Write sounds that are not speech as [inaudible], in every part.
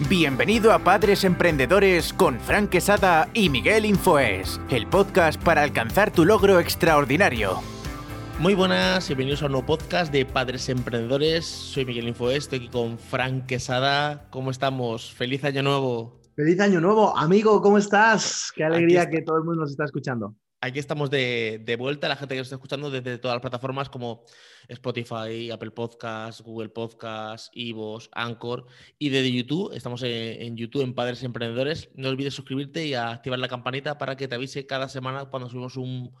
Bienvenido a Padres Emprendedores con Frank Quesada y Miguel Infoes, el podcast para alcanzar tu logro extraordinario. Muy buenas y bienvenidos a un nuevo podcast de Padres Emprendedores. Soy Miguel Infoes, estoy aquí con Frank Quesada. ¿Cómo estamos? ¡Feliz año nuevo! ¡Feliz año nuevo! Amigo, ¿cómo estás? Qué alegría que todo el mundo nos está escuchando aquí estamos de, vuelta, la gente que nos está escuchando desde todas las plataformas como Spotify, Apple Podcasts, Google Podcasts, Ivos, Anchor y desde YouTube. Estamos en, YouTube en Padres Emprendedores. No olvides suscribirte y activar la campanita para que te avise cada semana cuando subimos un,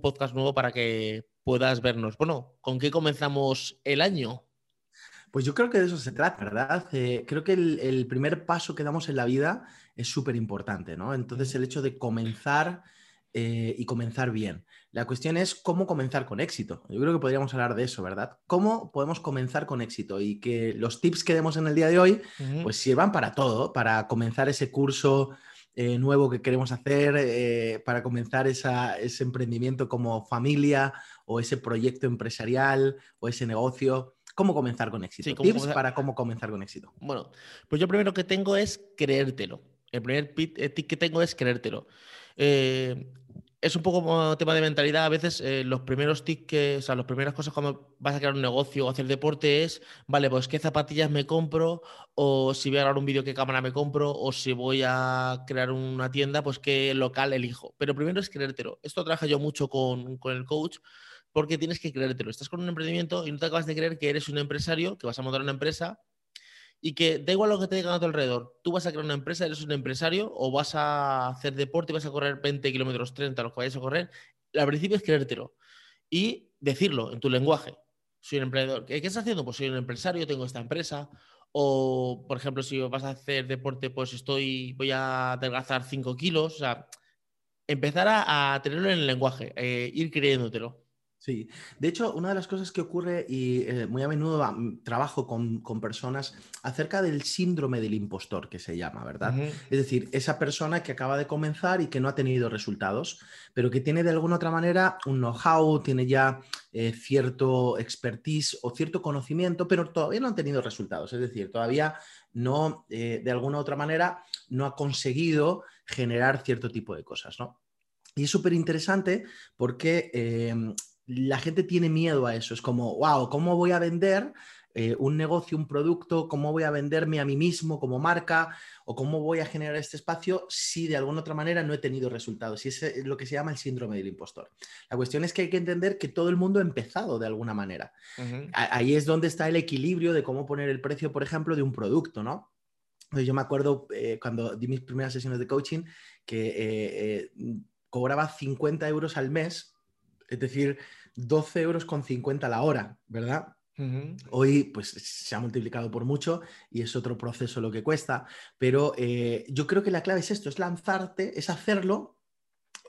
podcast nuevo para que puedas vernos. Bueno, ¿con qué comenzamos el año? Pues yo creo que de eso se trata, ¿verdad? Eh, creo que el, el, primer paso que damos en la vida es súper importante, ¿no? Entonces el hecho de comenzar eh, y comenzar bien. La cuestión es cómo comenzar con éxito. Yo creo que podríamos hablar de eso, ¿verdad? ¿Cómo podemos comenzar con éxito? Y que los tips que demos en el día de hoy, pues sirvan para todo, para comenzar ese curso eh, nuevo que queremos hacer, eh, para comenzar ese emprendimiento como familia o ese proyecto empresarial o ese negocio. ¿Cómo comenzar con éxito? Tips para cómo comenzar con éxito. Bueno, pues yo primero que tengo es creértelo. El primer tip que tengo es creértelo. Eh, es un poco como tema de mentalidad. A veces eh, los primeros que, o sea, las primeras cosas cuando vas a crear un negocio o hacer deporte es, vale, pues qué zapatillas me compro, o si voy a grabar un vídeo, qué cámara me compro, o si voy a crear una tienda, pues qué local elijo. Pero primero es creértelo. Esto trabaja yo mucho con el coach porque tienes que creértelo. Estás con un emprendimiento y no te acabas de creer que eres un empresario, que vas a montar una empresa y que da igual lo que te digan a tu alrededor, tú vas a crear una empresa, eres un empresario o vas a hacer deporte y vas a correr 20 kilómetros 30, los que vayas a correr, al principio es creértelo y decirlo en tu lenguaje. Soy un emprendedor. ¿Qué, estás haciendo? Pues soy un empresario, tengo esta empresa. O, por ejemplo, si vas a hacer deporte, pues estoy, voy a adelgazar 5 kilos. O sea, empezar a, tenerlo en el lenguaje, eh, ir creyéndotelo. Sí, de hecho, una de las cosas que ocurre, y eh, muy a menudo mm, trabajo con, personas acerca del síndrome del impostor, que se llama, ¿verdad? Es decir, esa persona que acaba de comenzar y que no ha tenido resultados, pero que tiene de alguna otra manera un know-how, tiene ya eh, cierto expertise o cierto conocimiento, pero todavía no ha tenido resultados. Es decir, todavía no, eh, de alguna otra manera, no ha conseguido generar cierto tipo de cosas, ¿no? Y es súper interesante porque em, la gente tiene miedo a eso. Es como, wow, ¿cómo voy a vender eh, un negocio, un producto? ¿Cómo voy a venderme a mí mismo como marca? ¿O cómo voy a generar este espacio si de alguna otra manera no he tenido resultados? Y ese es lo que se llama el síndrome del impostor. La cuestión es que hay que entender que todo el mundo ha empezado de alguna manera. Ahí es donde está el equilibrio de cómo poner el precio, por ejemplo, de un producto, ¿no? Yo me acuerdo eh, cuando di mis primeras sesiones de coaching que eh, cobraba 50 euros al mes es decir, 12 euros con 50 la hora, ¿verdad? Hoy pues se ha multiplicado por mucho y es otro proceso lo que cuesta, pero eh, yo creo que la clave es esto, es lanzarte, es hacerlo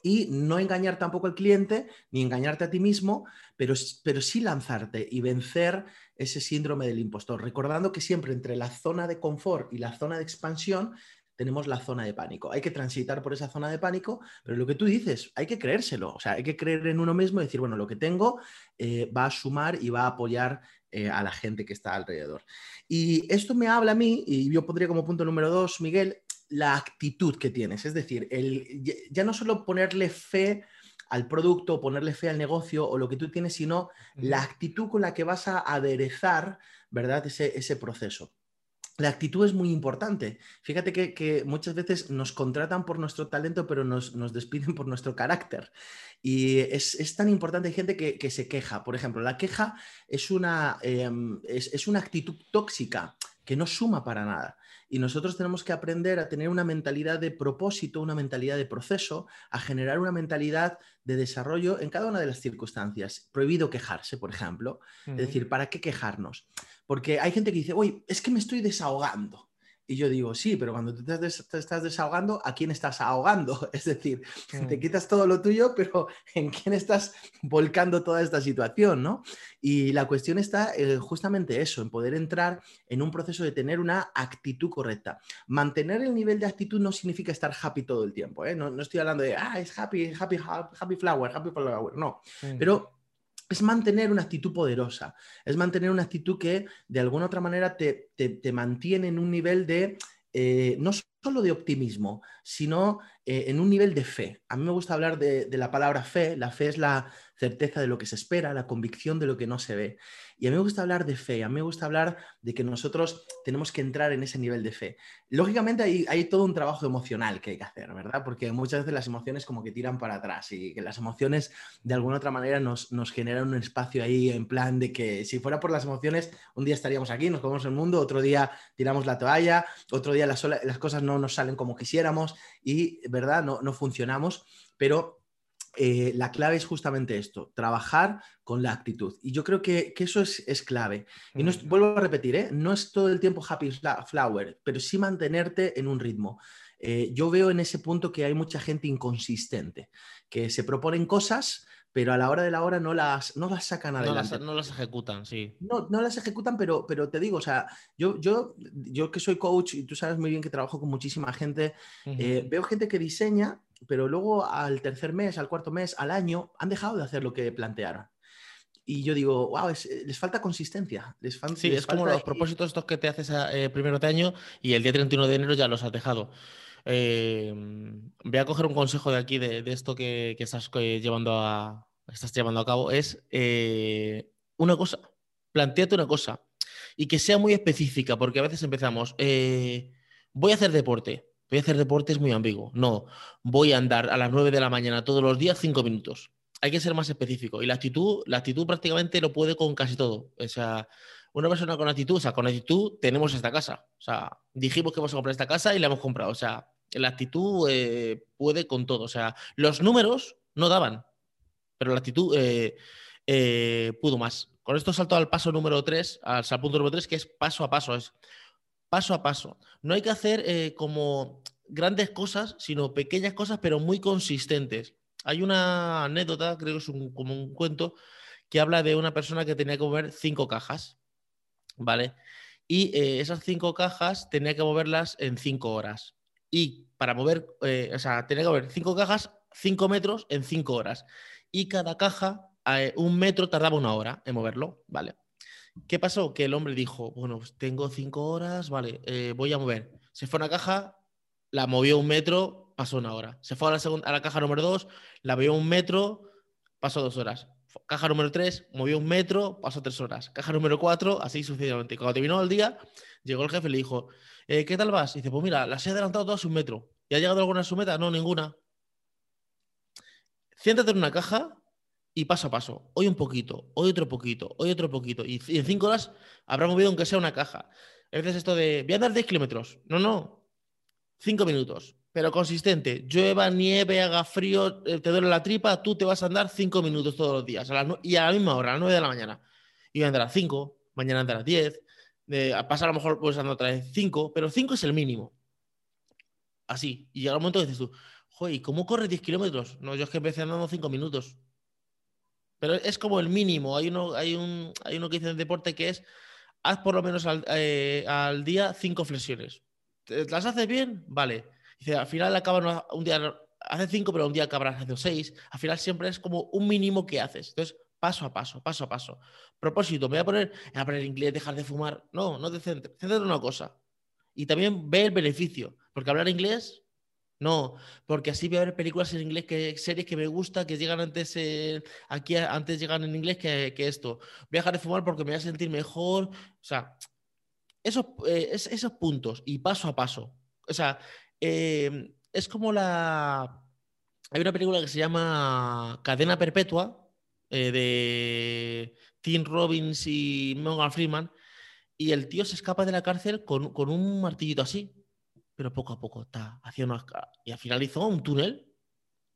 y no engañar tampoco al cliente ni engañarte a ti mismo, pero, pero sí lanzarte y vencer ese síndrome del impostor, recordando que siempre entre la zona de confort y la zona de expansión tenemos la zona de pánico. Hay que transitar por esa zona de pánico, pero lo que tú dices, hay que creérselo, o sea, hay que creer en uno mismo y decir, bueno, lo que tengo eh, va a sumar y va a apoyar eh, a la gente que está alrededor. Y esto me habla a mí, y yo pondría como punto número dos, Miguel, la actitud que tienes, es decir, el, ya no solo ponerle fe al producto, ponerle fe al negocio o lo que tú tienes, sino la actitud con la que vas a aderezar, ¿verdad? Ese, ese proceso la actitud es muy importante. Fíjate que, muchas veces nos contratan por nuestro talento, pero nos, despiden por nuestro carácter. Y es, tan importante, hay gente que, se queja. Por ejemplo, la queja es una, em, es, una actitud tóxica que no suma para nada. Y nosotros tenemos que aprender a tener una mentalidad de propósito, una mentalidad de proceso, a generar una mentalidad de desarrollo en cada una de las circunstancias. Prohibido quejarse, por ejemplo. Es decir, ¿para qué quejarnos? Porque hay gente que dice, uy, es que me estoy desahogando. Y yo digo, sí, pero cuando te, estás desahogando, ¿a quién estás ahogando? [laughs] Es decir, te quitas todo lo tuyo, pero [laughs] ¿en quién estás volcando toda esta situación? ¿no? Y la cuestión está eh, justamente eso, en poder entrar en un proceso de tener una actitud correcta. Mantener el nivel de actitud no significa estar happy todo el tiempo. ¿eh? No, no, estoy hablando de, ah, es happy, happy, happy flower, happy flower. No, pero es mantener una actitud poderosa, es mantener una actitud que de alguna otra manera te, te, mantiene en un nivel de, eh, no solo de optimismo, sino eh, en un nivel de fe. A mí me gusta hablar de, de la palabra fe, la fe es la certeza de lo que se espera, la convicción de lo que no se ve. Y a mí me gusta hablar de fe, a mí me gusta hablar de que nosotros tenemos que entrar en ese nivel de fe. Lógicamente hay, hay todo un trabajo emocional que hay que hacer, ¿verdad? Porque muchas veces las emociones como que tiran para atrás y que las emociones de alguna otra manera nos, nos generan un espacio ahí en plan de que si fuera por las emociones, un día estaríamos aquí, nos comemos el mundo, otro día tiramos la toalla, otro día las, las cosas no nos salen como quisiéramos y, ¿verdad? No, no funcionamos, pero eh, la clave es justamente esto, trabajar con la actitud. Y yo creo que, eso es, clave. Y no vuelvo a repetir, ¿eh? no es todo el tiempo happy flower, pero sí mantenerte en un ritmo. Eh, yo veo en ese punto que hay mucha gente inconsistente, que se proponen cosas, pero a la hora de la hora no las, no las sacan adelante. No las, ejecutan, sí. No, no las ejecutan, pero, pero te digo, o sea, yo, yo, yo que soy coach y tú sabes muy bien que trabajo con muchísima gente, veo gente que diseña pero luego al tercer mes, al cuarto mes, al año, han dejado de hacer lo que plantearon. Y yo digo, wow, les falta consistencia. Les sí, es como los propósitos estos que te haces a, eh, primero de año y el día 31 de enero ya los has dejado. Eh, voy a coger un consejo de aquí, de, esto que, estás, llevando a, estás llevando a cabo. Es eh, una cosa, planteate una cosa y que sea muy específica, porque a veces empezamos, voy a hacer deporte voy a hacer deporte es muy ambiguo. No, voy a andar a las 9 de la mañana todos los días 5 minutos. Hay que ser más específico. Y la actitud, la actitud prácticamente lo puede con casi todo. O sea, una persona con actitud, o sea, con actitud tenemos esta casa. O sea, dijimos que vamos a comprar esta casa y la hemos comprado. O sea, la actitud eh, puede con todo. O sea, los números no daban, pero la actitud eh, eh, pudo más. Con esto salto al paso número 3, al, punto número 3, que es paso a paso. Es paso a paso. No hay que hacer como grandes cosas, sino pequeñas cosas, pero muy consistentes. Hay una anécdota, creo que es como un cuento, que habla de una persona que tenía que mover cinco cajas, ¿vale? Y esas cinco cajas tenía que moverlas en cinco horas. Y para mover, eh, o sea, tenía que mover cinco cajas, cinco metros en cinco horas. Y cada caja, un metro tardaba una hora en moverlo, ¿vale? ¿Qué pasó? Que el hombre dijo, bueno, pues tengo cinco horas, vale, eh, voy a mover. Se fue a una caja, la movió un metro, pasó una hora. Se fue a la, segunda, a la caja número dos, la movió un metro, pasó dos horas. Caja número tres, movió un metro, pasó tres horas. Caja número cuatro, así sucesivamente. Cuando terminó el día, llegó el jefe y le dijo, eh, ¿qué tal vas? Y dice, pues mira, las he adelantado todas un metro. ¿Y ha llegado alguna a su meta? No, ninguna. Siéntate en una caja y paso a paso. Hoy un poquito, hoy otro poquito, hoy otro poquito. Y, en cinco horas habrá movido aunque sea una caja. A veces esto de, voy a andar 10 kilómetros. No, no. Cinco minutos. Pero consistente. Llueva, nieve, haga frío, eh, te duele la tripa, tú te vas a andar cinco minutos todos los días. y a la misma hora, a las 9 de la mañana. Y a andar a 5, mañana a 10. a pasar a lo mejor puedes andar otra vez 5, pero 5 es el mínimo. Así. Y llega un momento que dices tú, joder, ¿cómo corres 10 kilómetros? No, yo es que empecé andando 5 minutos. Pero es como el mínimo. Hay uno, hay un, hay uno que dice en deporte que es haz por lo menos al, eh, día cinco flexiones. ¿Las haces bien? Vale. Dice, al final acaban un día, hace cinco, pero un día acabarás haciendo seis. Al final siempre es como un mínimo que haces. Entonces, paso a paso, paso a paso. Propósito, me voy a poner a aprender inglés, dejar de fumar. No, no te centres. Céntrate una cosa. Y también ve el beneficio. Porque hablar inglés no, porque así voy a ver películas en inglés, que series que me gusta, que llegan antes, aquí antes llegan en inglés que, esto. Voy a dejar de fumar porque me voy a sentir mejor. O sea, esos, eh, esos puntos y paso a paso. O sea, em, es como la... Hay una película que se llama Cadena Perpetua eh, de Tim Robbins y Morgan Freeman y el tío se escapa de la cárcel con, con un martillito así pero poco a poco está haciendo y al final hizo un túnel,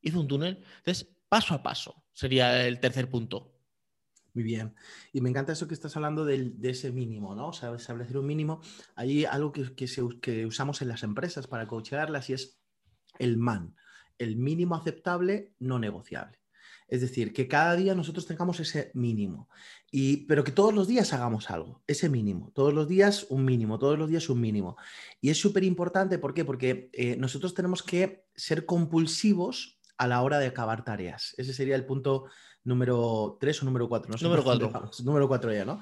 hizo un túnel. Entonces, paso a paso sería el tercer punto. Muy bien. Y me encanta eso que estás hablando de ese mínimo, ¿no? O sea, establecer un mínimo. Hay algo que, que usamos en las empresas para coachearlas y es el MAN, el mínimo aceptable no negociable. Es decir, que cada día nosotros tengamos ese mínimo, y, pero que todos los días hagamos algo, ese mínimo, todos los días un mínimo, todos los días un mínimo. Y es súper importante, ¿por qué? Porque eh, nosotros tenemos que ser compulsivos a la hora de acabar tareas. Ese sería el punto número 3 o número 4, no sé. Número 4. Número 4 ya, ¿no? Mm.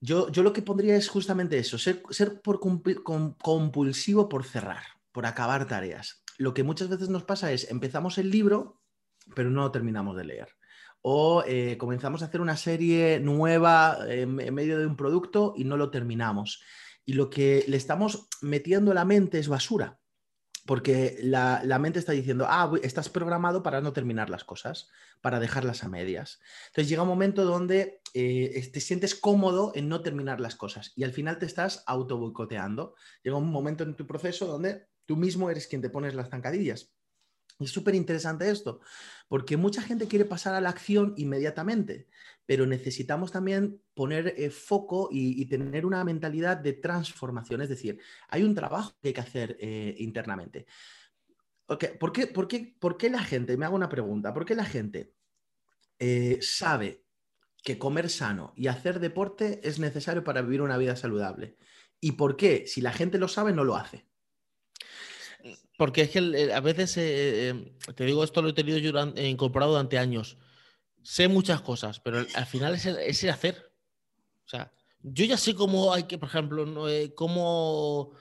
Yo, yo, lo que pondría es justamente eso, ser, ser por compulsivo por cerrar, por acabar tareas. Lo que muchas veces nos pasa es, empezamos el libro, pero no lo terminamos de leer. O eh, comenzamos a hacer una serie nueva en medio de un producto y no lo terminamos. Y lo que le estamos metiendo a la mente es basura porque la, mente está diciendo, ah, estás programado para no terminar las cosas, para dejarlas a medias. Entonces llega un momento donde eh, te sientes cómodo en no terminar las cosas y al final te estás auto boicoteando. Llega un momento en tu proceso donde tú mismo eres quien te pones las zancadillas. Es súper interesante esto, porque mucha gente quiere pasar a la acción inmediatamente, pero necesitamos también poner eh, foco y, tener una mentalidad de transformación, es decir, hay un trabajo que hay que hacer eh, internamente. ¿por, qué, por, qué, ¿Por la gente, me hago una pregunta, por qué la gente eh, sabe que comer sano y hacer deporte es necesario para vivir una vida saludable? ¿Y por qué, si la gente lo sabe, no lo hace? Porque es que a veces, te digo, esto lo he tenido yo incorporado durante años. Sé muchas cosas, pero al final es el, hacer. O sea, yo ya sé cómo hay que, por ejemplo, no, eh, cómo...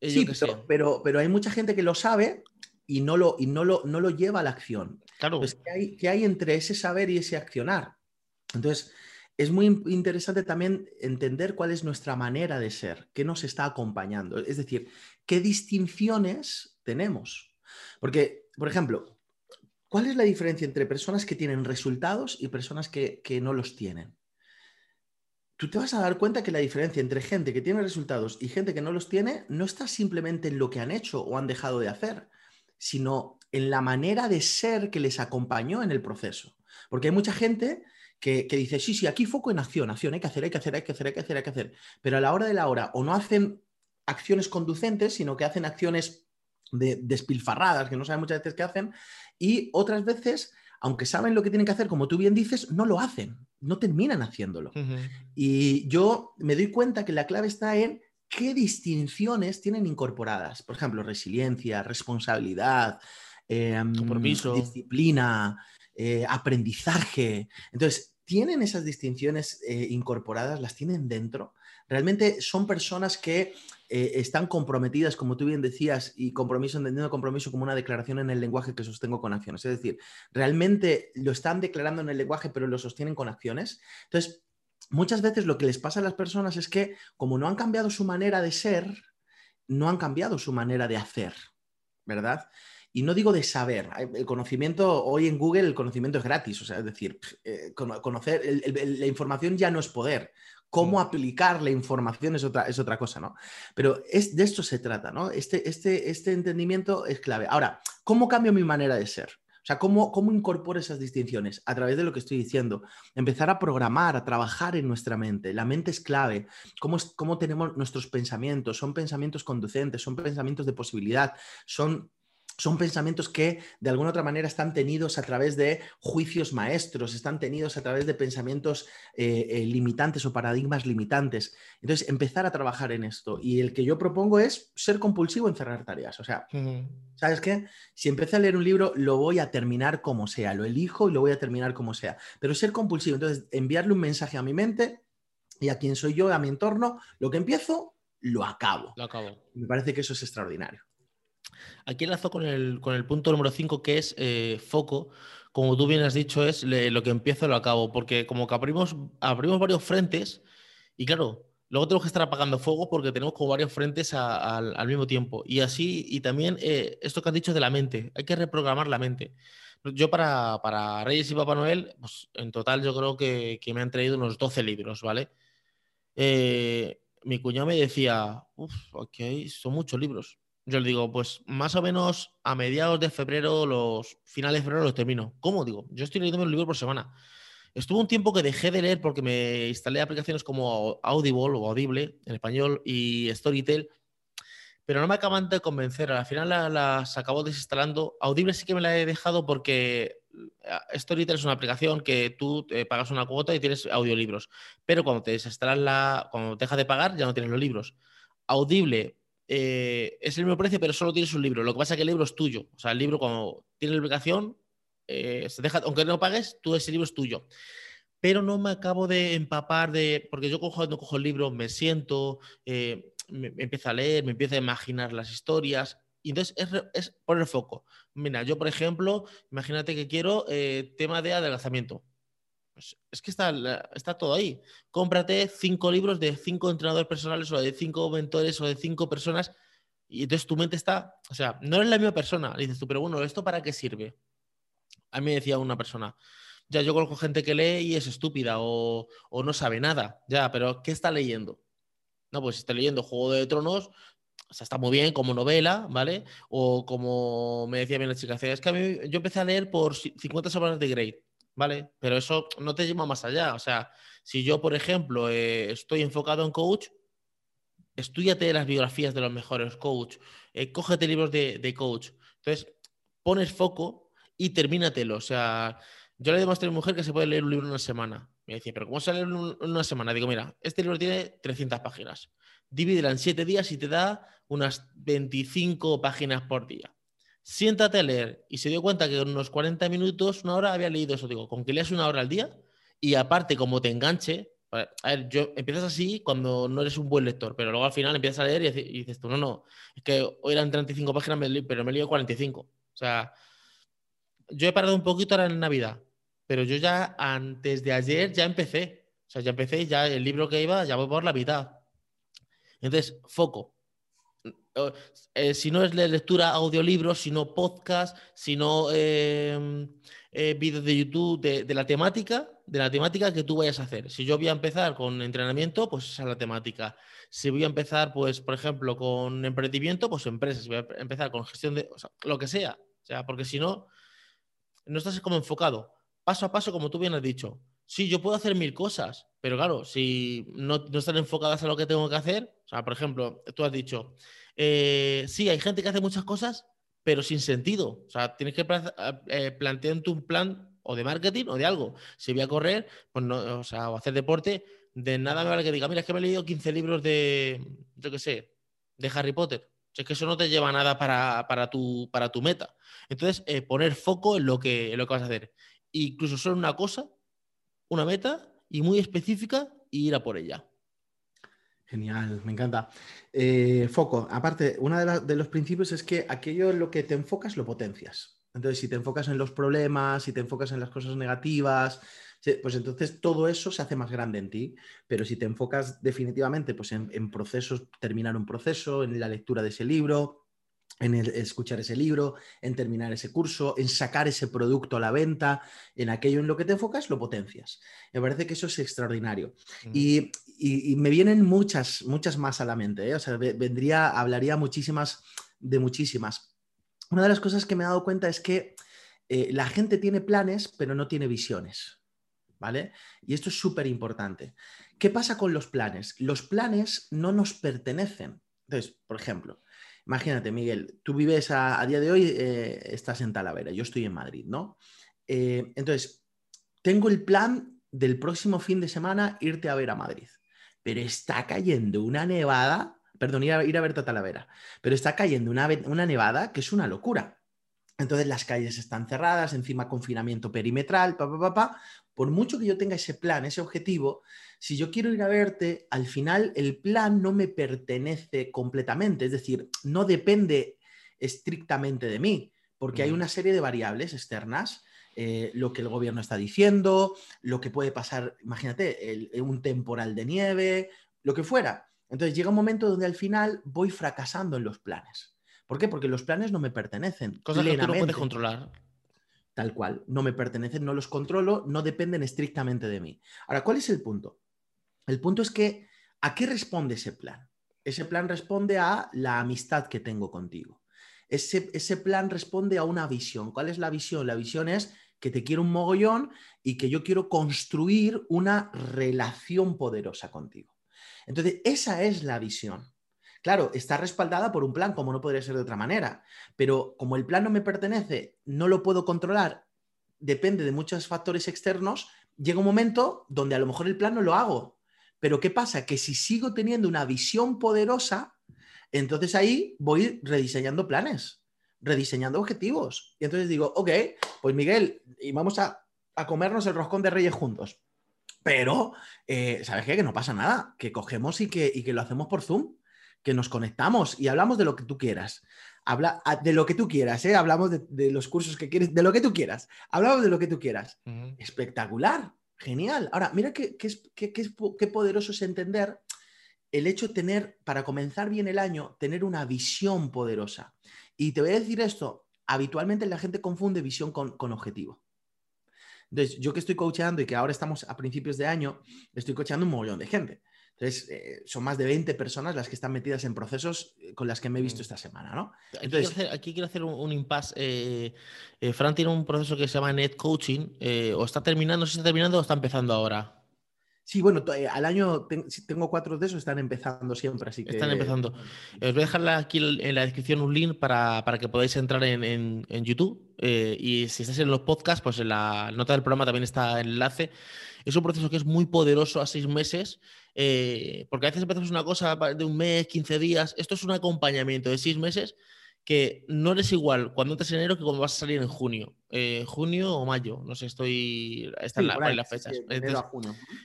sí, pero, pero, hay mucha gente que lo sabe y no lo, y no lo, no lo lleva a la acción. Claro. ¿qué hay, ¿qué hay entre ese saber y ese accionar? Entonces, es muy interesante también entender cuál es nuestra manera de ser, qué nos está acompañando. Es decir, qué distinciones tenemos. Porque, por ejemplo, ¿cuál es la diferencia entre personas que tienen resultados y personas que, no los tienen? Tú te vas a dar cuenta que la diferencia entre gente que tiene resultados y gente que no los tiene no está simplemente en lo que han hecho o han dejado de hacer, sino en la manera de ser que les acompañó en el proceso. Porque hay mucha gente que, que, dice, sí, sí, aquí foco en acción, acción, hay que hacer, hay que hacer, hay que hacer, hay que hacer, hay que hacer. Pero a la hora de la hora o no hacen acciones conducentes, sino que hacen acciones de, despilfarradas, que no saben muchas veces qué hacen, y otras veces, aunque saben lo que tienen que hacer, como tú bien dices, no lo hacen, no terminan haciéndolo. Y yo me doy cuenta que la clave está en qué distinciones tienen incorporadas. Por ejemplo, resiliencia, responsabilidad, em, disciplina, eh, aprendizaje. Entonces, tienen esas distinciones eh, incorporadas, las tienen dentro. Realmente son personas que eh, están comprometidas, como tú bien decías, y compromiso, entendiendo compromiso como una declaración en el lenguaje que sostengo con acciones. Es decir, realmente lo están declarando en el lenguaje, pero lo sostienen con acciones. Entonces, muchas veces lo que les pasa a las personas es que, como no han cambiado su manera de ser, no han cambiado su manera de hacer, ¿verdad? Y no digo de saber. El conocimiento, hoy en Google el conocimiento es gratis. O sea, es decir, eh, conocer, la información ya no es poder cómo aplicar la información es otra, es otra cosa, ¿no? Pero es, de esto se trata, ¿no? Este, este, este entendimiento es clave. Ahora, ¿cómo cambio mi manera de ser? O sea, ¿cómo, ¿cómo incorporo esas distinciones? A través de lo que estoy diciendo. Empezar a programar, a trabajar en nuestra mente. La mente es clave. ¿Cómo, es, cómo tenemos nuestros pensamientos? Son pensamientos conducentes, son pensamientos de posibilidad, son son pensamientos que de alguna otra manera están tenidos a través de juicios maestros, están tenidos a través de pensamientos eh, eh, limitantes o paradigmas limitantes. Entonces, empezar a trabajar en esto. Y el que yo propongo es ser compulsivo en cerrar tareas. O sea, ¿sabes qué? Si empecé a leer un libro, lo voy a terminar como sea. Lo elijo y lo voy a terminar como sea. Pero ser compulsivo, entonces, enviarle un mensaje a mi mente y a quien soy yo, a mi entorno, lo que empiezo, lo acabo. Lo acabo. Me parece que eso es extraordinario. Aquí enlazo con el, con el punto número 5, que es eh, foco. Como tú bien has dicho, es lo que empiezo lo acabo, porque como que abrimos, abrimos varios frentes y claro, luego tenemos que estar apagando fuego porque tenemos como varios frentes al mismo tiempo. Y así, y también eh, esto que has dicho de la mente, hay que reprogramar la mente. Yo para, para Reyes y Papá Noel, pues en total yo creo que, que me han traído unos 12 libros, ¿vale? Eh, mi cuñado me decía, uff, ok, son muchos libros. Yo le digo, pues más o menos a mediados de febrero, los finales de febrero los termino. ¿Cómo? Digo, yo estoy leyendo un libro por semana. Estuvo un tiempo que dejé de leer porque me instalé aplicaciones como Audible o Audible en español y Storytel, pero no me acaban de convencer. Al final las, acabo desinstalando. Audible sí que me la he dejado porque eh, Storytel es una aplicación que tú eh, pagas una cuota y tienes audiolibros, pero cuando te desinstalas la, cuando dejas de pagar ya no tienes los libros. Audible eh, es el mismo precio, pero solo tienes un libro. Lo que pasa es que el libro es tuyo. O sea, el libro, cuando tiene la obligación, eh, deja, aunque no pagues, tú ese libro es tuyo. Pero no me acabo de empapar de, porque yo cojo, no cojo el libro, me siento, eh, me, empiezo a leer, me empiezo a imaginar las historias. Y entonces es, es poner foco. Mira, yo por ejemplo, imagínate que quiero tema de adelgazamiento. Pues es que está, está todo ahí. Cómprate cinco libros de cinco entrenadores personales o de cinco mentores o de cinco personas y entonces tu mente está, o sea, no eres la misma persona. dices tú, pero bueno, ¿esto para qué sirve? A mí me decía una persona, ya yo conozco gente que lee y es estúpida o, no sabe nada. Ya, pero ¿qué está leyendo? No, pues está leyendo Juego de Tronos, o sea, está muy bien como novela, ¿vale? O como me decía bien la chica, es que a mí yo empecé a leer por 50 semanas de Grey, ¿vale? Pero eso no te lleva más allá. O sea, si yo, por ejemplo, eh, estoy enfocado en coach, estudiate las biografías de los mejores coach, eh, cógete libros de, coach. Entonces, pones foco y termínatelo. O sea, yo le demostré a mi mujer que se puede leer un libro en una semana. Me decía, ¿pero cómo se leer en una semana? Digo, mira, este libro tiene 300 páginas. Divídela en 7 días y te da unas 25 páginas por día. Siéntate a leer. Y se dio cuenta que en unos 40 minutos, una hora, había leído eso. Digo, con que leas una hora al día y aparte, como te enganche, a ver, yo, empiezas así cuando no eres un buen lector, pero luego al final empiezas a leer y, dices tú, no, no, es que hoy eran 35 páginas, pero me he leído 45. O sea, yo he parado un poquito ahora en Navidad, pero yo ya antes de ayer ya empecé. O sea, ya empecé, ya el libro que iba, ya voy por la mitad. Entonces, foco. Eh, si no es lectura audiolibros, sino podcast, sino eh, eh, vídeos de YouTube de, la temática, de la temática que tú vayas a hacer. Si yo voy a empezar con entrenamiento, pues esa es la temática. Si voy a empezar, pues, por ejemplo, con emprendimiento, pues empresas. Si voy a empezar con gestión de, o sea, lo que sea. O sea, porque si no, no estás como enfocado. Paso a paso, como tú bien has dicho. Sí, yo puedo hacer mil cosas, pero claro, si no, no están enfocadas a lo que tengo que hacer, o sea, por ejemplo, tú has dicho, eh, sí, hay gente que hace muchas cosas, pero sin sentido. O sea, tienes que eh, plantearte un plan o de marketing o de algo. Si voy a correr, pues no, o sea, o hacer deporte, de nada me vale que diga, mira, es que me he leído 15 libros de, yo qué sé, de Harry Potter. Es que eso no te lleva nada para, tu, para tu meta. Entonces, eh, poner foco en lo, que, en lo que vas a hacer. Incluso solo una cosa, una meta y muy específica y ir a por ella. Genial, me encanta. Eh, foco, aparte, uno de, los principios es que aquello en lo que te enfocas lo potencias. Entonces, si te enfocas en los problemas, si te enfocas en las cosas negativas, pues entonces todo eso se hace más grande en ti. Pero si te enfocas definitivamente pues en procesos, terminar un proceso, en la lectura de ese libro, en escuchar ese libro, en terminar ese curso, en sacar ese producto a la venta, en aquello en lo que te enfocas, lo potencias. Me parece que eso es extraordinario. y, me vienen muchas, muchas más a la mente. ¿eh? O sea, vendría, hablaría muchísimas, de muchísimas. Una de las cosas que me he dado cuenta es que eh, la gente tiene planes, pero no tiene visiones. ¿Vale? Y esto es súper importante. ¿Qué pasa con los planes? Los planes no nos pertenecen. Entonces, por ejemplo, Imagínate, Miguel, tú vives a, día de hoy, eh, estás en Talavera, yo estoy en Madrid, ¿no? Eh, entonces, tengo el plan del próximo fin de semana irte a ver a Madrid, pero está cayendo una nevada, perdón, ir a, ir a verte a Talavera, pero está cayendo una, una nevada que es una locura. Entonces las calles están cerradas, encima confinamiento perimetral, pa, pa, pa, Por mucho que yo tenga ese plan, ese objetivo, si yo quiero ir a verte, al final el plan no me pertenece completamente, es decir, no depende estrictamente de mí, porque hay una serie de variables externas, eh, lo que el gobierno está diciendo, lo que puede pasar, imagínate, un temporal de nieve, lo que fuera. Entonces llega un momento donde al final voy fracasando en los planes. ¿Por qué? Porque los planes no me pertenecen. Cosas que tú no puedes controlar. Tal cual, no me pertenecen, no los controlo, no dependen estrictamente de mí. Ahora, ¿cuál es el punto? El punto es que, ¿a qué responde ese plan? Ese plan responde a la amistad que tengo contigo. Ese, ese, plan responde a una visión. ¿Cuál es la visión? La visión es que te quiero un mogollón y que yo quiero construir una relación poderosa contigo. Entonces, esa es la visión. Claro, está respaldada por un plan, como no podría ser de otra manera, pero como el plan no me pertenece, no lo puedo controlar, depende de muchos factores externos, llega un momento donde a lo mejor el plan no lo hago, pero ¿qué pasa? Que si sigo teniendo una visión poderosa, entonces ahí voy rediseñando planes. rediseñando objetivos. Y entonces digo, ok, pues Miguel, y vamos a, a comernos el roscón de reyes juntos. Pero, eh, ¿sabes qué? Que no pasa nada, que cogemos y que, y que lo hacemos por Zoom, que nos conectamos y hablamos de lo que tú quieras. Habla de lo que tú quieras, ¿eh? Hablamos de, los cursos que quieres, de lo que tú quieras. Hablamos de lo que tú quieras. Espectacular, genial. Ahora, mira qué, qué, qué, qué poderoso es entender el hecho de tener, para comenzar bien el año, tener una visión poderosa. Y te voy a decir esto, habitualmente la gente confunde visión con, con objetivo. Entonces, yo que estoy coachando y que ahora estamos a principios de año, estoy coachando un mogollón de gente. Entonces, eh, son más de 20 personas las que están metidas en procesos eh, con las que me he visto mm. esta semana, ¿no? Entonces, aquí, quiero hacer, un, impasse. Eh, Fran tiene un proceso que se llama Net Coaching, o está terminando, si está terminando o está empezando ahora. Sí, bueno, eh, al año tengo cuatro de esos, están empezando siempre, así que... Están empezando. Os voy a dejar aquí en la descripción un link para, que podáis entrar en, YouTube eh, y si estáis en los podcasts, pues en la nota del programa también está el enlace. Es un proceso que es muy poderoso a seis meses, eh, porque a veces empezamos una cosa de un mes, 15 días. Esto es un acompañamiento de seis meses que no eres igual cuando entras en enero que cuando vas a salir en junio. Eh, junio o mayo, no sé, estoy. Están las fechas.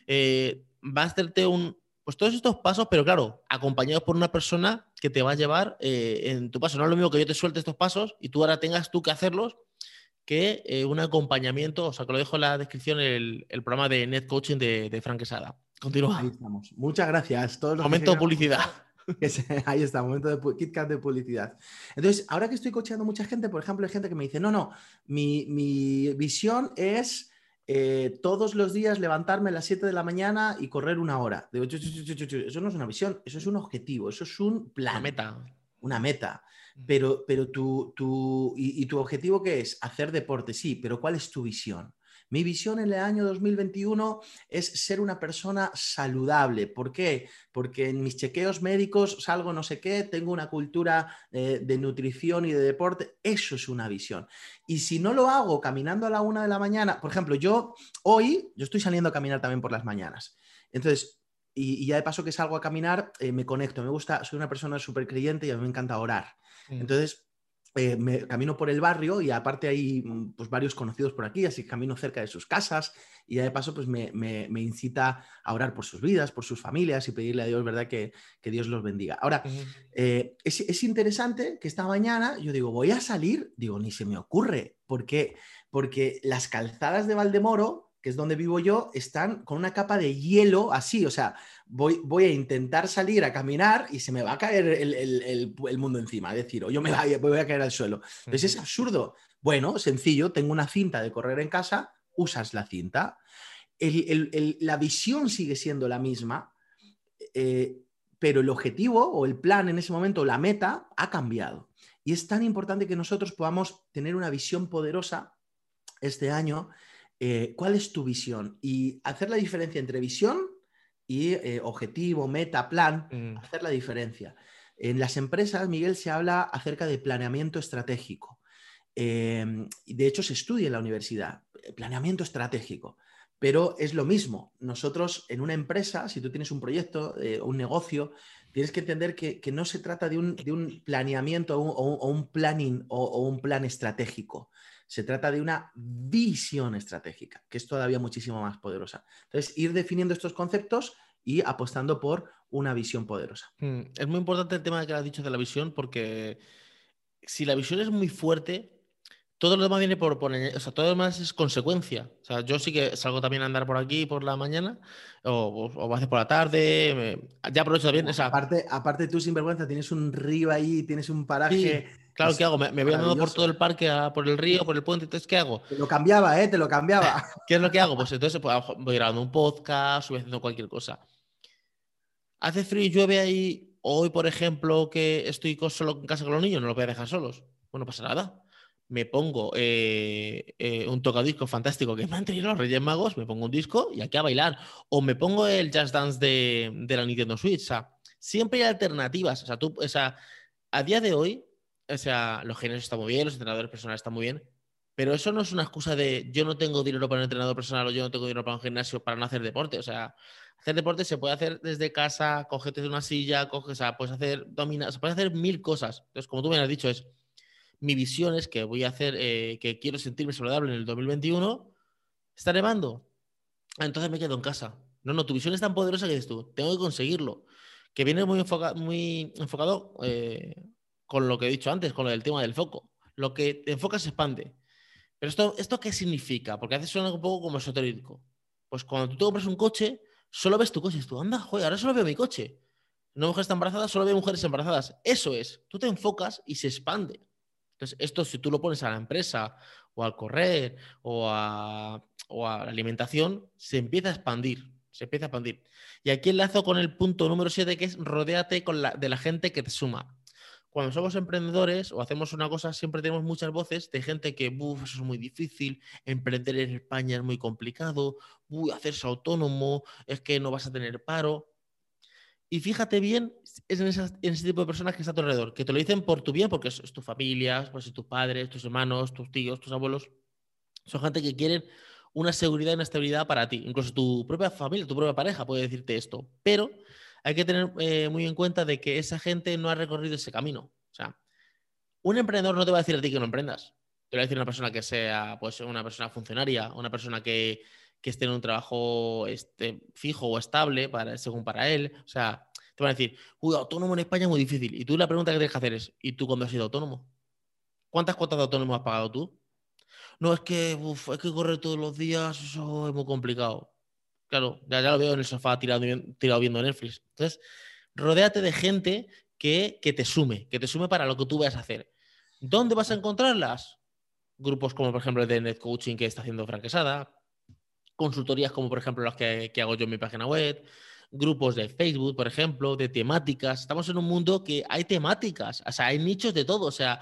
Eh, va a hacerte un. Pues todos estos pasos, pero claro, acompañados por una persona que te va a llevar eh, en tu paso. No es lo mismo que yo te suelte estos pasos y tú ahora tengas tú que hacerlos que un acompañamiento, o sea, que lo dejo en la descripción el, el programa de Net Coaching de, de Frank Quesada. Continúa. Ahí estamos. Muchas gracias. Todos Momento de publicidad. [laughs] Ahí está, momento de KitKat de publicidad. Entonces, ahora que estoy cocheando mucha gente, por ejemplo, hay gente que me dice, no, no, mi, visión es eh, todos los días levantarme a las 7 de la mañana y correr una hora. eso no es una visión, eso es un objetivo, eso es un plan. Una meta. Una meta. Pero, pero tu, tu y, tu objetivo qué es? Hacer deporte, sí, pero ¿cuál es tu visión? Mi visión en el año 2021 es ser una persona saludable. ¿Por qué? Porque en mis chequeos médicos salgo no sé qué, tengo una cultura eh, de nutrición y de deporte. Eso es una visión. Y si no lo hago caminando a la una de la mañana, por ejemplo, yo hoy, yo estoy saliendo a caminar también por las mañanas. Entonces, y, ya de paso que salgo a caminar, eh, me conecto. Me gusta, soy una persona súper creyente y a mí me encanta orar. Mm. Entonces, eh, me camino por el barrio y aparte hay mm, pues, varios conocidos por aquí, así que camino cerca de sus casas y ya de paso pues me, incita a orar por sus vidas, por sus familias y pedirle a Dios, ¿verdad? Que, Dios los bendiga. Ahora, eh, es, interesante que esta mañana yo digo, voy a salir, digo, ni se me ocurre, ¿por qué? Porque las calzadas de Valdemoro que es donde vivo yo, están con una capa de hielo así, o sea, voy, voy a intentar salir a caminar y se me va a caer el, mundo encima, es decir, o yo me voy a caer al suelo. Entonces es absurdo. Bueno, sencillo, tengo una cinta de correr en casa, usas la cinta. la visión sigue siendo la misma, eh, pero el objetivo o el plan en ese momento, la meta, ha cambiado. Y es tan importante que nosotros podamos tener una visión poderosa este año eh, ¿cuál es tu visión? Y hacer la diferencia entre visión y eh, objetivo, meta, plan, mm. hacer la diferencia. En las empresas, Miguel, se habla acerca de planeamiento estratégico. Em, de hecho, se estudia en la universidad, eh, planeamiento estratégico. Pero es lo mismo. Nosotros en una empresa, si tú tienes un proyecto, un negocio, tienes que entender que, no se trata de un, planeamiento o un, planning o, un plan estratégico. Se trata de una visión estratégica, que es todavía muchísimo más poderosa. Entonces, ir definiendo estos conceptos y apostando por una visión poderosa. Mm, es muy importante el tema que has dicho de la visión, porque si la visión es muy fuerte, todo lo demás viene por, poner, o sea, todo lo demás es consecuencia. O sea, yo sí que salgo también a andar por aquí por la mañana o, o, a hacer por la tarde. ya aprovecho también. O aparte, aparte tú, sinvergüenza, tienes un río ahí, tienes un paraje. Claro, ¿qué hago? Me, voy andando por todo el parque, por el río, por el puente, entonces, ¿qué hago? Te lo cambiaba, ¿eh? Te lo cambiaba. [laughs] ¿Qué es lo que hago? Pues entonces pues, voy grabando un podcast, voy haciendo cualquier cosa. Hace frío y llueve ahí. Hoy, por ejemplo, que estoy solo en casa con los niños, no los voy a dejar solos. Bueno, pasa nada. Me pongo eh, eh, un tocadisco fantástico que me han traído los Reyes Magos, me pongo un disco y aquí a bailar. O me pongo el Jazz Dance de, de la Nintendo Switch. O sea, siempre hay alternativas. O sea, tú, o sea, a día de hoy o sea, los genios están muy bien, los entrenadores personales están muy bien, pero eso no es una excusa de yo no tengo dinero para un entrenador personal o yo no tengo dinero para un gimnasio para no hacer deporte. O sea, hacer deporte se puede hacer desde casa, cogerte de una silla, coges, o sea, puedes hacer dominar, se puede hacer mil cosas. Entonces, como tú me has dicho, es mi visión es que voy a hacer, eh, que quiero sentirme saludable en el 2021, está nevando. Entonces me quedo en casa. No, no, tu visión es tan poderosa que dices tú, tengo que conseguirlo. Que viene muy, muy enfocado eh, con lo que he dicho antes, con lo del tema del foco. Lo que te enfocas se expande. Pero esto, ¿esto qué significa? Porque a veces suena un poco como esotérico. Pues cuando tú te compras un coche, solo ves tu coche. Tú, anda, joder, ahora solo veo mi coche. No mujeres embarazadas, solo veo mujeres embarazadas. Eso es. Tú te enfocas y se expande. Entonces, esto si tú lo pones a la empresa o al correr o a, la alimentación, se empieza a expandir. Se empieza a expandir. Y aquí enlazo con el punto número 7, que es rodéate con la, de la gente que te suma cuando somos emprendedores o hacemos una cosa, siempre tenemos muchas voces de gente que, uff, eso es muy difícil, emprender en España es muy complicado, uy, hacerse autónomo, es que no vas a tener paro. Y fíjate bien es en, ese tipo de personas que está a tu alrededor, que te lo dicen por tu bien, porque es, tu familia, pues es tus padres, tus hermanos, tus tíos, tus abuelos. Son gente que quieren una seguridad y una estabilidad para ti. Incluso tu propia familia, tu propia pareja puede decirte esto. Pero hay que tener eh, muy en cuenta de que esa gente no ha recorrido ese camino. O sea, un emprendedor no te va a decir a ti que no emprendas. Te va a decir una persona que sea pues, una persona funcionaria, una persona que, esté en un trabajo este, fijo o estable, para, según para él. O sea, te van a decir, uy, autónomo en España es muy difícil. Y tú la pregunta que tienes que hacer es, ¿y tú cuándo has sido autónomo? ¿Cuántas cuotas de autónomo has pagado tú? No, es que uf, hay que correr todos los días, eso es muy complicado. Claro, ya, lo veo en el sofá tirado, viendo Netflix. Entonces, rodéate de gente que, te sume, que te sume para lo que tú vayas a hacer. ¿Dónde vas a encontrarlas? Grupos como, por ejemplo, el de Net Coaching que está haciendo Franquesada, consultorías como, por ejemplo, las que, hago yo en mi página web, grupos de Facebook, por ejemplo, de temáticas. Estamos en un mundo que hay temáticas, o sea, hay nichos de todo, o sea,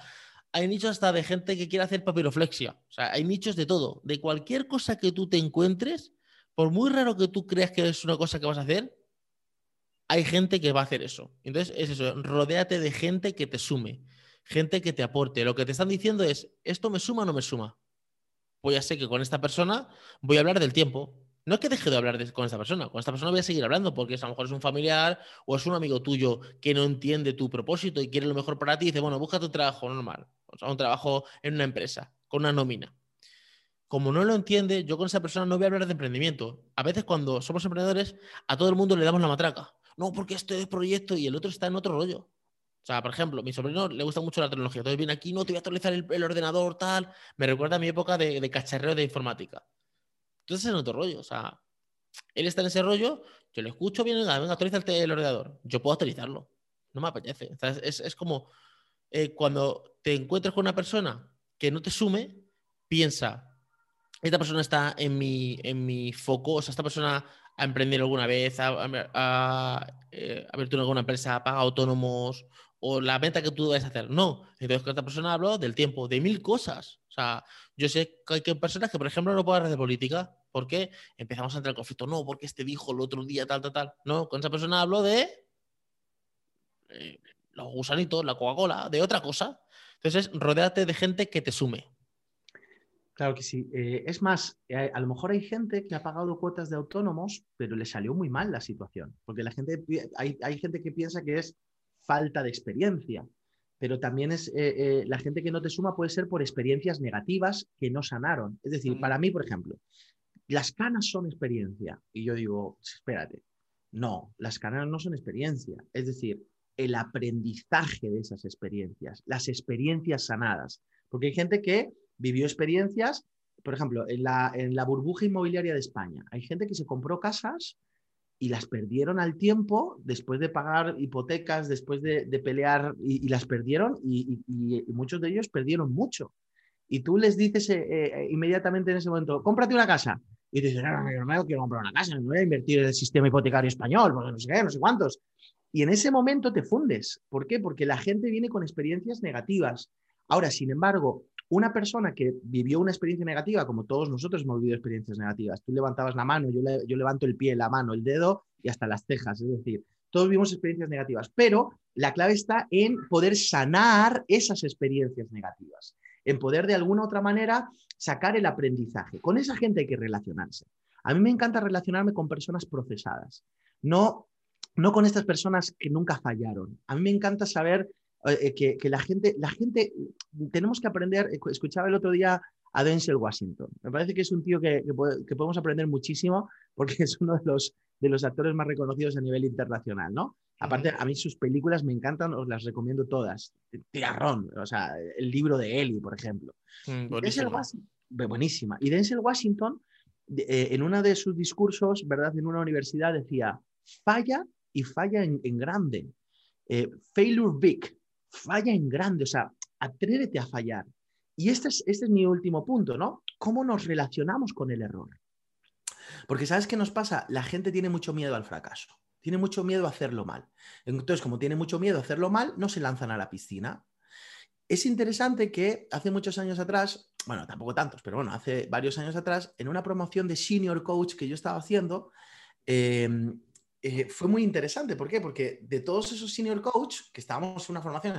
hay nichos hasta de gente que quiere hacer papiroflexia, o sea, hay nichos de todo. De cualquier cosa que tú te encuentres, por muy raro que tú creas que es una cosa que vas a hacer, hay gente que va a hacer eso. Entonces, es eso, rodéate de gente que te sume, gente que te aporte. Lo que te están diciendo es, ¿esto me suma o no me suma? Pues ya sé que con esta persona voy a hablar del tiempo. No es que deje de hablar con esta persona, con esta persona voy a seguir hablando porque a lo mejor es un familiar o es un amigo tuyo que no entiende tu propósito y quiere lo mejor para ti y dice, bueno, busca tu trabajo normal, o sea, un trabajo en una empresa, con una nómina como no lo entiende, yo con esa persona no voy a hablar de emprendimiento. A veces cuando somos emprendedores, a todo el mundo le damos la matraca. No, porque este es proyecto y el otro está en otro rollo. O sea, por ejemplo, a mi sobrino le gusta mucho la tecnología. Entonces viene aquí, no te voy a actualizar el, ordenador, tal. Me recuerda a mi época de, cacharreo de informática. Entonces es en otro rollo. O sea, él está en ese rollo, yo le escucho, bien, venga, venga actualiza el, ordenador. Yo puedo actualizarlo. No me apetece. es, como eh, cuando te encuentras con una persona que no te sume, piensa, esta persona está en mi, en mi foco, o sea, esta persona ha emprendido alguna vez, ha, eh, abierto alguna empresa, paga autónomos o la venta que tú debes hacer. No. Entonces, con esta persona hablo del tiempo, de mil cosas. O sea, yo sé que hay personas que, por ejemplo, no pueden hablar de política. porque Empezamos a entrar en conflicto. No, porque este dijo el otro día tal, tal, tal. No, con esa persona hablo de eh, los gusanitos, la Coca-Cola, de otra cosa. Entonces, rodéate de gente que te sume. Claro que sí. Eh, es más, eh, a lo mejor hay gente que ha pagado cuotas de autónomos, pero le salió muy mal la situación, porque la gente, hay, gente que piensa que es falta de experiencia, pero también es eh, la gente que no te suma puede ser por experiencias negativas que no sanaron. Es decir, para mí, por ejemplo, las canas son experiencia. Y yo digo, espérate, no, las canas no son experiencia. Es decir, el aprendizaje de esas experiencias, las experiencias sanadas. Porque hay gente que vivió experiencias, por ejemplo, en la, en la burbuja inmobiliaria de España. Hay gente que se compró casas y las perdieron al tiempo después de pagar hipotecas, después de, pelear y, las perdieron y, muchos de ellos perdieron mucho. Y tú les dices eh, eh, inmediatamente en ese momento, cómprate una casa. Y te dicen, no, no, no, quiero comprar una casa, no voy a invertir en el sistema hipotecario español, porque no sé qué, no sé cuántos. Y en ese momento te fundes. ¿Por qué? Porque la gente viene con experiencias negativas. Ahora, sin embargo, una persona que vivió una experiencia negativa, como todos nosotros hemos vivido experiencias negativas, tú levantabas la mano, yo, yo levanto el pie, la mano, el dedo y hasta las cejas, es decir, todos vivimos experiencias negativas, pero la clave está en poder sanar esas experiencias negativas, en poder de alguna u otra manera sacar el aprendizaje. Con esa gente hay que relacionarse. A mí me encanta relacionarme con personas procesadas, no, no con estas personas que nunca fallaron. A mí me encanta saber eh, que, la gente, la gente, tenemos que aprender, escuchaba el otro día a Denzel Washington. Me parece que es un tío que, que, podemos aprender muchísimo porque [laughs] es uno de los, de los actores más reconocidos a nivel internacional, ¿no? Aparte, a mí sus películas me encantan, os las recomiendo todas. Tiarrón, o sea, el libro de Eli, por ejemplo. Mm, buenísima. Y Denzel Washington, eh, en uno de sus discursos, ¿verdad? En una universidad decía, falla y falla en, grande. Eh, failure big, falla en grande, o sea, atrévete a fallar. Y este es, este es mi último punto, ¿no? ¿Cómo nos relacionamos con el error? Porque ¿sabes qué nos pasa? La gente tiene mucho miedo al fracaso, tiene mucho miedo a hacerlo mal. Entonces, como tiene mucho miedo a hacerlo mal, no se lanzan a la piscina. Es interesante que hace muchos años atrás, bueno, tampoco tantos, pero bueno, hace varios años atrás, en una promoción de senior coach que yo estaba haciendo, em, eh, fue muy interesante. ¿Por qué? Porque de todos esos senior coach, que estábamos en una formación,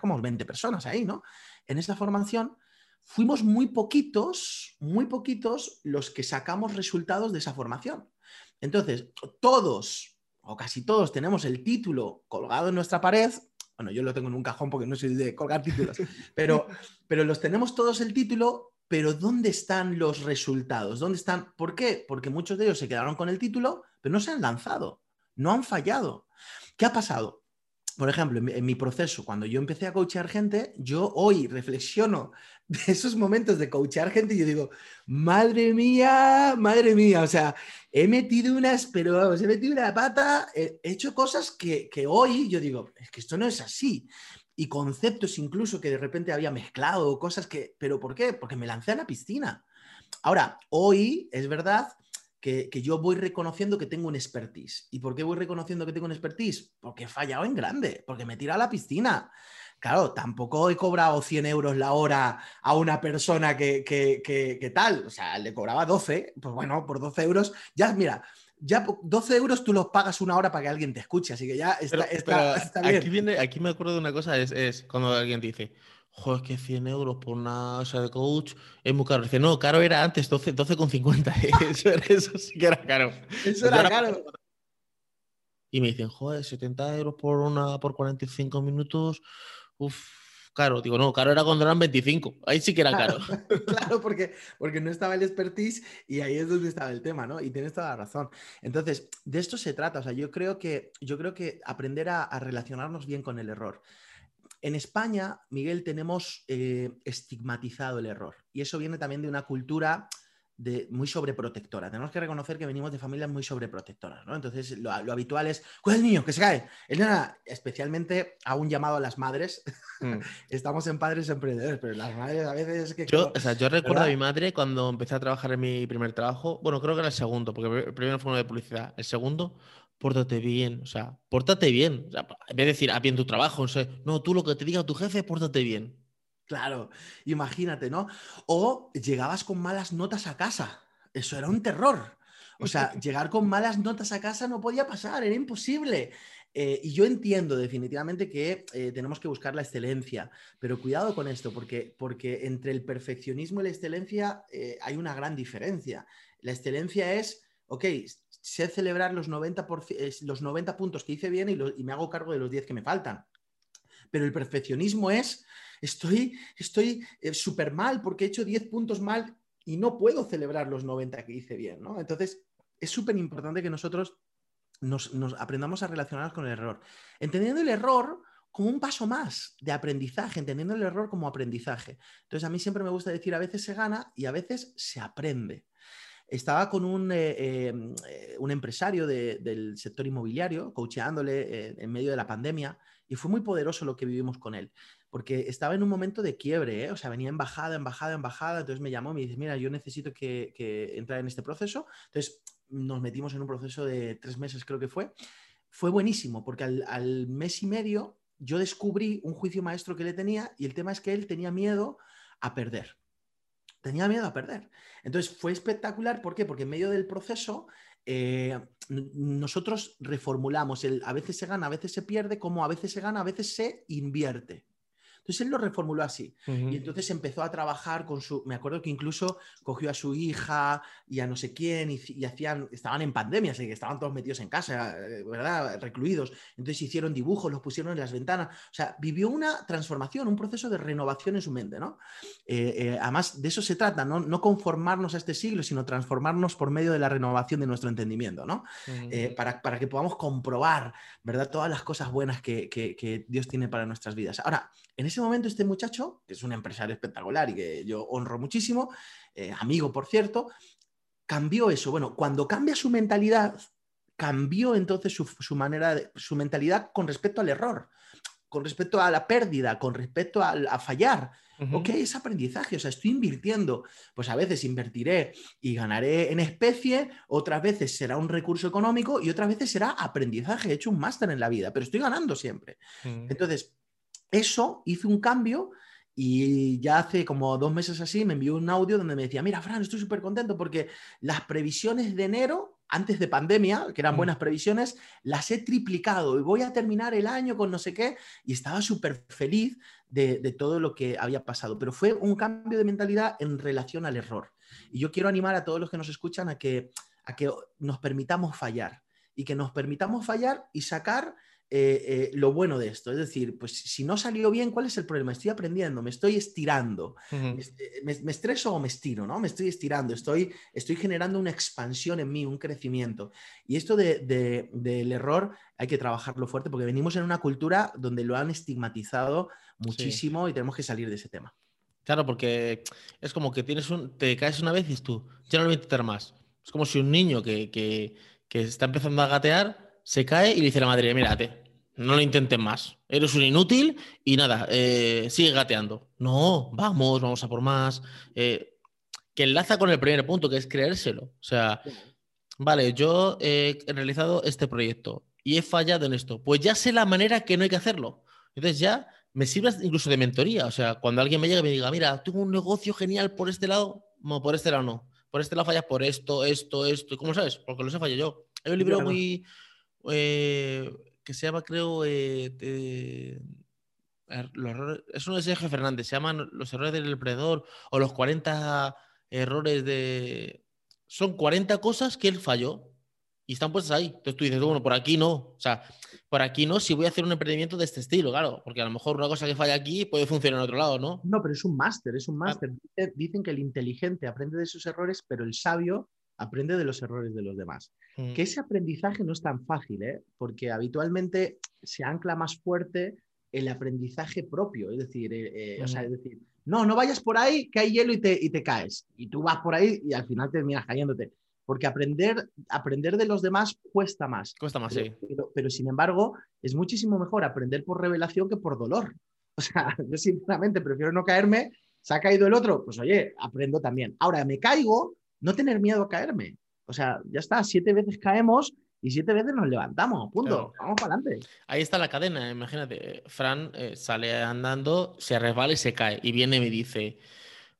como 20 personas ahí, ¿no? En esa formación, fuimos muy poquitos, muy poquitos los que sacamos resultados de esa formación. Entonces, todos o casi todos tenemos el título colgado en nuestra pared. Bueno, yo lo tengo en un cajón porque no soy de colgar títulos, [laughs] pero, pero los tenemos todos el título, pero ¿dónde están los resultados? ¿Dónde están? ¿Por qué? Porque muchos de ellos se quedaron con el título, pero no se han lanzado no han fallado. ¿Qué ha pasado? Por ejemplo, en mi, proceso, cuando yo empecé a coachear gente, yo hoy reflexiono [laughs] de esos momentos de coachear gente y yo digo, madre mía, madre mía, o sea, he metido unas, pero vamos, he metido una pata, he hecho cosas que, que hoy yo digo, es que esto no es así y conceptos incluso que de repente había mezclado, cosas que, pero ¿por qué? Porque me lancé a la piscina. Ahora, hoy es verdad que, yo voy reconociendo que tengo un expertise. ¿Y por qué voy reconociendo que tengo un expertise? Porque he fallado en grande, porque me tira a la piscina. Claro, tampoco he cobrado 100 euros la hora a una persona que, que, tal, o sea, le cobraba 12, pues bueno, por 12 euros, ya, mira, ya 12 euros tú los pagas una hora para que alguien te escuche, así que ya está, está, bien. Aquí, viene, aquí me acuerdo de una cosa, es, es cuando alguien dice, joder, que 100 euros por una o de coach es muy caro. Dice, no, caro era antes 12,50. 12, [laughs] eso, eso sí que era caro. Eso era caro. Y me dicen, joder, 70 euros por una por 45 minutos. Uf, caro. Digo, no, caro era cuando eran 25. Ahí sí que era caro. [laughs] claro, porque, porque no estaba el expertise y ahí es donde estaba el tema, ¿no? Y tienes toda la razón. Entonces, de esto se trata. O sea, yo creo que, yo creo que aprender a, a relacionarnos bien con el error. En España, Miguel, tenemos eh, estigmatizado el error y eso viene también de una cultura de, muy sobreprotectora. Tenemos que reconocer que venimos de familias muy sobreprotectoras, ¿no? Entonces, lo, habitual es, ¿cuál es el niño? Que se cae. El especialmente a un llamado a las madres. Mm. [laughs] Estamos en padres emprendedores, pero las madres a veces que... Yo, o sea, yo recuerdo a mi madre cuando empecé a trabajar en mi primer trabajo, bueno, creo que era el segundo, porque el primero fue uno de publicidad. El segundo pórtate bien, o sea, pórtate bien. O sea, en vez de decir, a bien tu trabajo, no sé, no, tú lo que te diga tu jefe, pórtate bien. Claro, imagínate, ¿no? O llegabas con malas notas a casa. Eso era un terror. O sea, [laughs] llegar con malas notas a casa no podía pasar, era imposible. Eh, y yo entiendo definitivamente que eh, tenemos que buscar la excelencia, pero cuidado con esto, porque, porque entre el perfeccionismo y la excelencia eh, hay una gran diferencia. La excelencia es, ok, sé celebrar los 90, los 90 puntos que hice bien y, me hago cargo de los 10 que me faltan. Pero el perfeccionismo es, estoy estoy eh, súper mal porque he hecho 10 puntos mal y no puedo celebrar los 90 que hice bien. Entonces, es súper importante que nosotros nos, aprendamos a relacionarnos con el error. Entendiendo el error como un paso más de aprendizaje, entendiendo el error como aprendizaje. Entonces, a mí siempre me gusta decir, a veces se gana y a veces se aprende. Estaba con un, eh, em, eh, un empresario del sector inmobiliario, coacheándole eh, en medio de la pandemia, y fue muy poderoso lo que vivimos con él, porque estaba en un momento de quiebre, o sea, venía en bajada, en bajada, en bajada, entonces me llamó y me dice, mira, yo necesito que, que entrar en este proceso. Entonces nos metimos en un proceso de tres meses, creo que fue. Fue buenísimo, porque al, al mes y medio yo descubrí un juicio maestro que le tenía y el tema es que él tenía miedo a perder tenía miedo a perder. Entonces fue espectacular, ¿por qué? Porque en medio del proceso eh, nosotros reformulamos el a veces se gana, a veces se pierde, como a veces se gana, a veces se invierte. Entonces él lo reformuló así. Y entonces empezó a trabajar con su, me acuerdo que incluso cogió a su hija y a no sé quién y, hacían, estaban en pandemia, así que estaban todos metidos en casa, eh, ¿verdad? Recluidos. Entonces hicieron dibujos, los pusieron en las ventanas. O sea, vivió una transformación, un proceso de renovación en su mente, ¿no? Eh, eh, además, de eso se trata, ¿no? No conformarnos a este siglo, sino transformarnos por medio de la renovación de nuestro entendimiento, ¿no? para, para, que podamos comprobar, ¿verdad? Todas las cosas buenas que, que Dios tiene para nuestras vidas. Ahora, en ese momento este muchacho, que es un empresario espectacular y que yo honro muchísimo, eh, amigo por cierto, cambió eso. Bueno, cuando cambia su mentalidad, cambió entonces su, manera, de, su mentalidad con respecto al error, con respecto a la pérdida, con respecto a, fallar. Ok, es aprendizaje, o sea, estoy invirtiendo. Pues a veces invertiré y ganaré en especie, otras veces será un recurso económico y otras veces será aprendizaje. He hecho un máster en la vida, pero estoy ganando siempre. Entonces, eso hizo un cambio y ya hace como dos meses así me envió un audio donde me decía, mira, Fran, estoy súper contento porque las previsiones de enero, antes de pandemia, que eran mm. buenas previsiones, las he triplicado y voy a terminar el año con no sé qué. Y estaba súper feliz de, todo lo que había pasado. Pero fue un cambio de mentalidad en relación al error. Y yo quiero animar a todos los que nos escuchan a que, a que nos permitamos fallar y que nos permitamos fallar y sacar eh, eh, lo bueno de esto. Es decir, pues si no salió bien, ¿cuál es el problema? Estoy aprendiendo, me estoy estirando. Me, estreso o me estiro, ¿no? Me estoy estirando, estoy, estoy generando una expansión en mí, un crecimiento. Y esto de, del error hay que trabajarlo fuerte porque venimos en una cultura donde lo han estigmatizado muchísimo y tenemos que salir de ese tema. Claro, porque es como que tienes un, te caes una vez y tú, ya no lo voy a intentar más. Es como si un niño que, que, que está empezando a gatear se cae y le dice a la madre, mírate, no lo intentes más, eres un inútil y nada, eh, sigue gateando. No, vamos, vamos a por más. Eh, que enlaza con el primer punto, que es creérselo. O sea, vale, yo he realizado este proyecto y he fallado en esto. Pues ya sé la manera que no hay que hacerlo. Entonces ya me sirve incluso de mentoría. O sea, cuando alguien me llega y me diga, mira, tengo un negocio genial por este lado, no, por este lado no. Por este lado fallas por esto, esto, esto. ¿Cómo sabes? Porque lo sé fallo yo. Hay un libro muy, eh, que se llama, creo, eh, er, es uno de Sergio Fernández, se llaman Los errores del emprendedor o los 40 errores de... Son 40 cosas que él falló y están puestas ahí. Entonces tú dices, bueno, por aquí no. O sea, por aquí no si voy a hacer un emprendimiento de este estilo, claro, porque a lo mejor una cosa que falla aquí puede funcionar en otro lado, ¿no? No, pero es un máster, es un máster. Dicen que el inteligente aprende de sus errores, pero el sabio aprende de los errores de los demás. Mm. Que ese aprendizaje no es tan fácil, ¿eh? porque habitualmente se ancla más fuerte el aprendizaje propio, es decir, eh, eh, o sea, es decir, no, no vayas por ahí, que hay hielo y te, y te caes. Y tú vas por ahí y al final terminas cayéndote. Porque aprender, aprender de los demás cuesta más. Cuesta más, sí. Pero, pero, sin embargo, es muchísimo mejor aprender por revelación que por dolor. [laughs] O sea, yo sinceramente prefiero no caerme. ¿Se ha caído el otro? Pues oye, aprendo también. Ahora me caigo, no tener miedo a caerme. O sea, ya está, siete veces caemos y siete veces nos levantamos, punto. Vamos para adelante. Ahí está la cadena, imagínate. Fran eh, sale andando, se resbala y se cae. Y viene y me dice,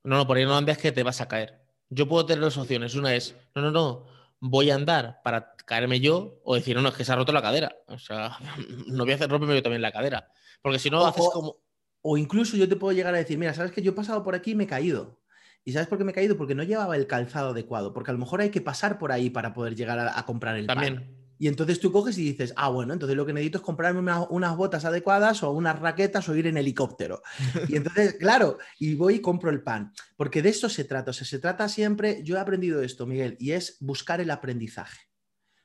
no, no, por ahí no andes que te vas a caer. Yo puedo tener dos opciones. Una es, no, no, no, voy a andar para caerme yo o decir, no, no, es que se ha roto la cadera. O sea, [laughs] no voy a hacer romperme yo también la cadera. Porque si no, haces como... O incluso yo te puedo llegar a decir, mira, sabes que yo he pasado por aquí y me he caído. ¿Y sabes por qué me he caído? Porque no llevaba el calzado adecuado, porque a lo mejor hay que pasar por ahí para poder llegar a, comprar el También. Y entonces tú coges y dices, ah, bueno, entonces lo que necesito es comprarme unas botas adecuadas o unas raquetas o ir en helicóptero. Y [laughs] entonces, claro, y voy y compro el pan. Porque de eso se trata. O sea, se trata siempre, yo he aprendido esto, Miguel, y es buscar el aprendizaje.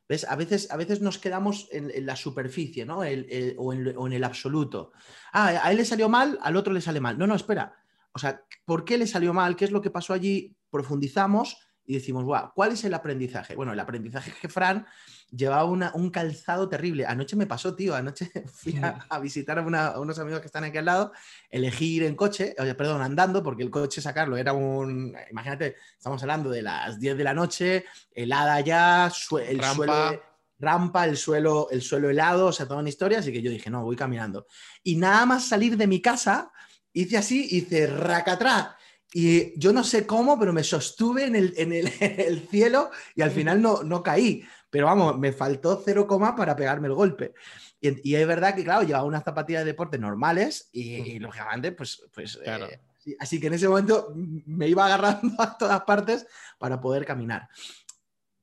¿Ves? A veces, a veces nos quedamos en, la superficie, ¿no? o, en, o en el absoluto. Ah, a él le salió mal, al otro le sale mal. No, no, espera o sea, ¿por qué le salió mal? ¿Qué es lo que pasó allí? Profundizamos y decimos, wow, ¿cuál es el aprendizaje? Bueno, el aprendizaje es que Fran llevaba un calzado terrible. Anoche me pasó, tío, anoche [laughs] fui a, visitar a, unos amigos que están aquí al lado, elegí ir en coche, perdón, andando, porque el coche sacarlo era un, imagínate, estamos hablando de las 10 de la noche, helada ya, el rampa. suelo... rampa, el suelo, el suelo helado, o sea, toda una historia, así que yo dije, no, voy caminando. Y nada más salir de mi casa, hice así, hice racatrá. Y yo no sé cómo, pero me sostuve en el, [laughs] en el, cielo y al final no, no caí. Pero vamos, me faltó cero coma para pegarme el golpe. Y, es verdad que, claro, llevaba unas zapatillas de deporte normales y, lógicamente, pues, pues eh, así que en ese momento me iba agarrando [laughs] a todas partes para poder caminar.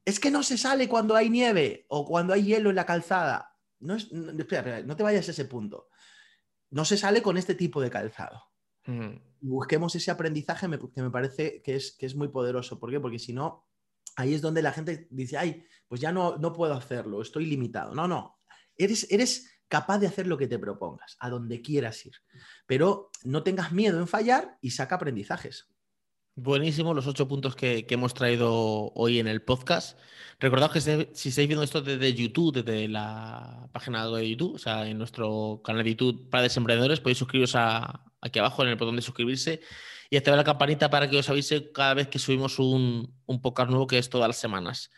Es que no se sale cuando hay nieve o cuando hay hielo en la calzada. No, es, espera, no te vayas a ese punto. No se sale con este tipo de calzado. Busquemos ese aprendizaje que me parece que es, que es muy poderoso. ¿Por qué? Porque si no, ahí es donde la gente dice, ay, pues ya no, no puedo hacerlo, estoy limitado. No, no, eres, capaz de hacer lo que te propongas, a donde quieras ir. Pero no tengas miedo en fallar y saca aprendizajes. Buenísimo los ocho puntos que, hemos traído hoy en el podcast. Recordad que si estáis viendo esto desde YouTube, desde la página de YouTube, o sea, en nuestro canal de YouTube para desemprendedores, podéis suscribiros aquí abajo en el botón de suscribirse y activar la campanita para que os avise cada vez que subimos un, un podcast nuevo que es todas las semanas.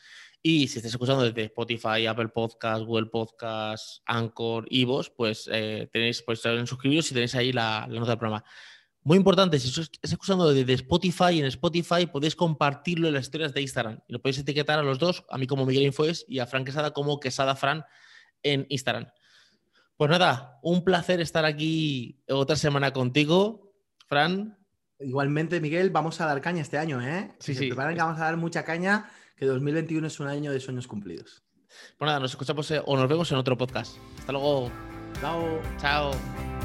Y si estáis escuchando desde Spotify, Apple Podcast, Google Podcast, Anchor, Ivos, pues eh, tenéis, pues suscribiros y tenéis ahí la, nota del programa. Muy importante, si estáis escuchando desde Spotify, en Spotify podéis compartirlo en las historias de Instagram. Y lo podéis etiquetar a los dos, a mí como Miguel Infoes y a Fran Quesada como Quesada Fran en Instagram. Pues nada, un placer estar aquí otra semana contigo, Fran. Igualmente, Miguel, vamos a dar caña este año, ¿eh? Sí, sí. Preparen que vamos a dar mucha caña que 2021 es un año de sueños cumplidos. Pues nada, nos escuchamos eh, o nos vemos en otro podcast. Hasta luego. Chao. Chao.